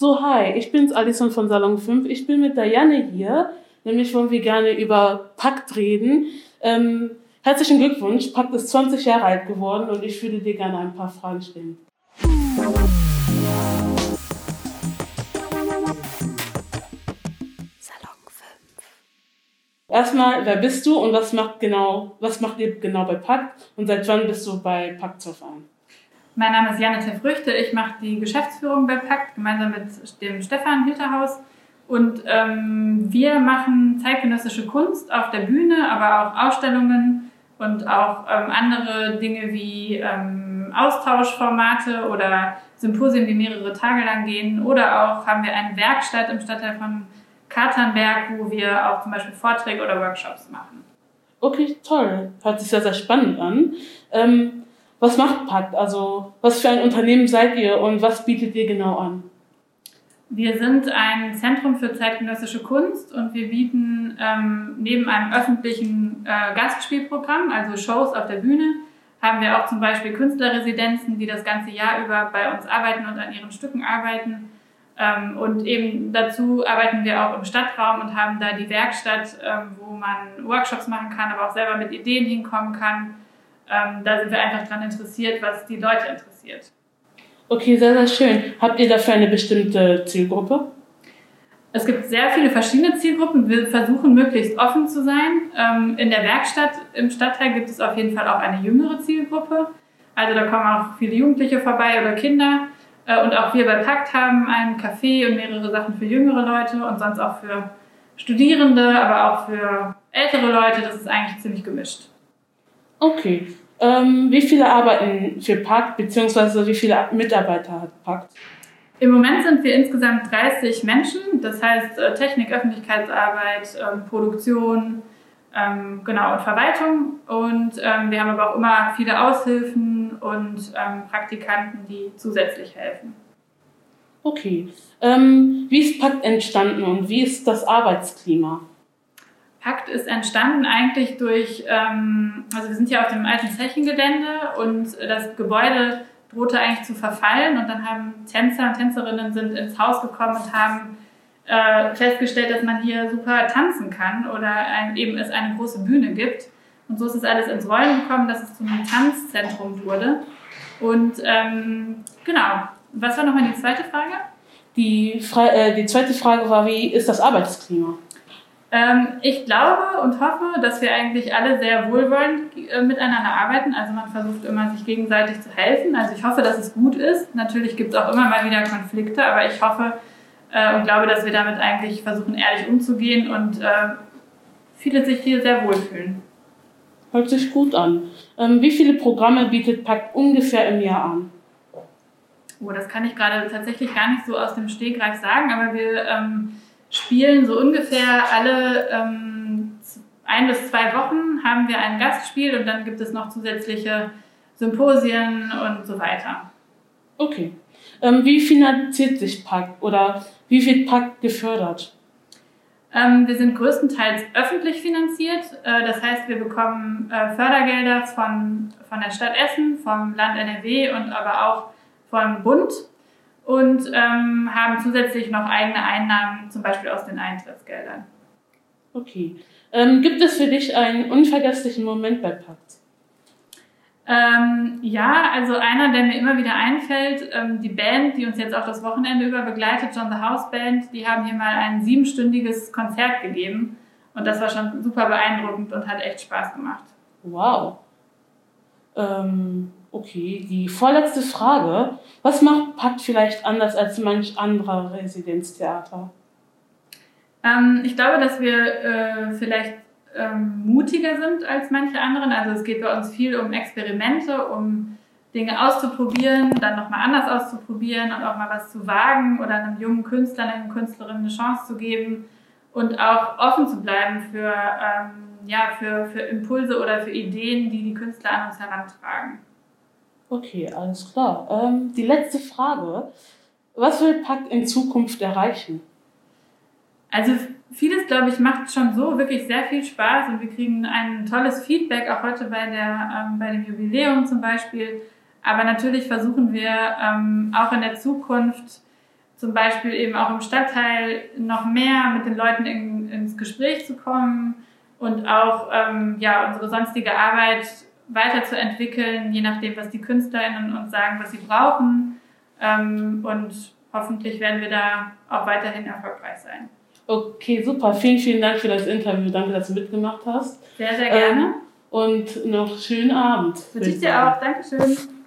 So, hi, ich bin's Alison von Salon 5. Ich bin mit Diane hier. Nämlich wollen wir gerne über Pakt reden. Ähm, herzlichen Glückwunsch. Pakt ist 20 Jahre alt geworden und ich würde dir gerne ein paar Fragen stellen. Salon 5. Erstmal, wer bist du und was macht genau, was macht ihr genau bei Pakt und seit wann bist du bei Pakt zur Verein? Mein Name ist Janette Früchte. Ich mache die Geschäftsführung bei Pakt gemeinsam mit dem Stefan Hilterhaus. Und ähm, wir machen zeitgenössische Kunst auf der Bühne, aber auch Ausstellungen und auch ähm, andere Dinge wie ähm, Austauschformate oder Symposien, die mehrere Tage lang gehen. Oder auch haben wir eine Werkstatt im Stadtteil von Katernberg, wo wir auch zum Beispiel Vorträge oder Workshops machen. Okay, toll. Hört sich sehr, sehr spannend an. Ähm, was macht Pakt? Also, was für ein Unternehmen seid ihr und was bietet ihr genau an? Wir sind ein Zentrum für zeitgenössische Kunst und wir bieten ähm, neben einem öffentlichen äh, Gastspielprogramm, also Shows auf der Bühne, haben wir auch zum Beispiel Künstlerresidenzen, die das ganze Jahr über bei uns arbeiten und an ihren Stücken arbeiten. Ähm, und eben dazu arbeiten wir auch im Stadtraum und haben da die Werkstatt, ähm, wo man Workshops machen kann, aber auch selber mit Ideen hinkommen kann. Ähm, da sind wir einfach daran interessiert, was die Leute interessiert. Okay, sehr, sehr schön. Habt ihr dafür eine bestimmte Zielgruppe? Es gibt sehr viele verschiedene Zielgruppen. Wir versuchen möglichst offen zu sein. Ähm, in der Werkstatt im Stadtteil gibt es auf jeden Fall auch eine jüngere Zielgruppe. Also da kommen auch viele Jugendliche vorbei oder Kinder. Äh, und auch wir bei Pakt haben ein Café und mehrere Sachen für jüngere Leute und sonst auch für Studierende, aber auch für ältere Leute. Das ist eigentlich ziemlich gemischt. Okay. Ähm, wie viele arbeiten für Pakt, beziehungsweise wie viele Mitarbeiter hat Pakt? Im Moment sind wir insgesamt 30 Menschen, das heißt äh, Technik, Öffentlichkeitsarbeit, ähm, Produktion, ähm, genau und Verwaltung. Und ähm, wir haben aber auch immer viele Aushilfen und ähm, Praktikanten, die zusätzlich helfen. Okay. Wie ist Pakt entstanden und wie ist das Arbeitsklima? Pakt ist entstanden eigentlich durch, ähm, also wir sind hier auf dem alten Zechengelände und das Gebäude drohte eigentlich zu verfallen und dann haben Tänzer und Tänzerinnen sind ins Haus gekommen und haben äh, festgestellt, dass man hier super tanzen kann oder ein, eben es eine große Bühne gibt. Und so ist es alles ins Rollen gekommen, dass es zu einem Tanzzentrum wurde. Und ähm, genau, was war nochmal die zweite Frage? Die, Fra äh, die zweite Frage war, wie ist das Arbeitsklima? Ähm, ich glaube und hoffe, dass wir eigentlich alle sehr wohlwollend äh, miteinander arbeiten. Also man versucht immer, sich gegenseitig zu helfen. Also ich hoffe, dass es gut ist. Natürlich gibt es auch immer mal wieder Konflikte, aber ich hoffe äh, und glaube, dass wir damit eigentlich versuchen, ehrlich umzugehen und äh, viele sich hier sehr wohlfühlen. Hört sich gut an. Ähm, wie viele Programme bietet Pakt ungefähr im Jahr an? Oh, das kann ich gerade tatsächlich gar nicht so aus dem Stegreif sagen, aber wir ähm, spielen so ungefähr alle ähm, ein bis zwei Wochen haben wir ein Gastspiel und dann gibt es noch zusätzliche Symposien und so weiter. Okay. Ähm, wie finanziert sich Pakt oder wie wird Pakt gefördert? Ähm, wir sind größtenteils öffentlich finanziert. Äh, das heißt, wir bekommen äh, Fördergelder von, von der Stadt Essen, vom Land NRW und aber auch vom Bund und ähm, haben zusätzlich noch eigene Einnahmen, zum Beispiel aus den Eintrittsgeldern. Okay. Ähm, gibt es für dich einen unvergesslichen Moment bei Pakt? Ähm, ja, also einer, der mir immer wieder einfällt, ähm, die Band, die uns jetzt auch das Wochenende über begleitet, John the House Band, die haben hier mal ein siebenstündiges Konzert gegeben und das war schon super beeindruckend und hat echt Spaß gemacht. Wow. Ähm, okay, die vorletzte Frage. Was macht Pakt vielleicht anders als manch anderer Residenztheater? Ähm, ich glaube, dass wir äh, vielleicht ähm, mutiger sind als manche anderen. Also es geht bei uns viel um Experimente, um Dinge auszuprobieren, dann nochmal anders auszuprobieren und auch mal was zu wagen oder einem jungen Künstler, einer Künstlerin eine Chance zu geben und auch offen zu bleiben für, ähm, ja, für, für Impulse oder für Ideen, die die Künstler an uns herantragen. Okay, alles klar. Ähm, die letzte Frage. Was will Pakt in Zukunft erreichen? Also vieles, glaube ich, macht schon so wirklich sehr viel Spaß und wir kriegen ein tolles Feedback, auch heute bei, der, ähm, bei dem Jubiläum zum Beispiel. Aber natürlich versuchen wir ähm, auch in der Zukunft zum Beispiel eben auch im Stadtteil noch mehr mit den Leuten in, ins Gespräch zu kommen und auch ähm, ja, unsere sonstige Arbeit weiterzuentwickeln, je nachdem, was die KünstlerInnen uns sagen, was sie brauchen. Ähm, und hoffentlich werden wir da auch weiterhin erfolgreich sein. Okay, super. Vielen, vielen Dank für das Interview. Danke, dass du mitgemacht hast. Sehr, sehr gerne. Ähm, und noch schönen Abend. Wünsche ich dir auch. Dankeschön.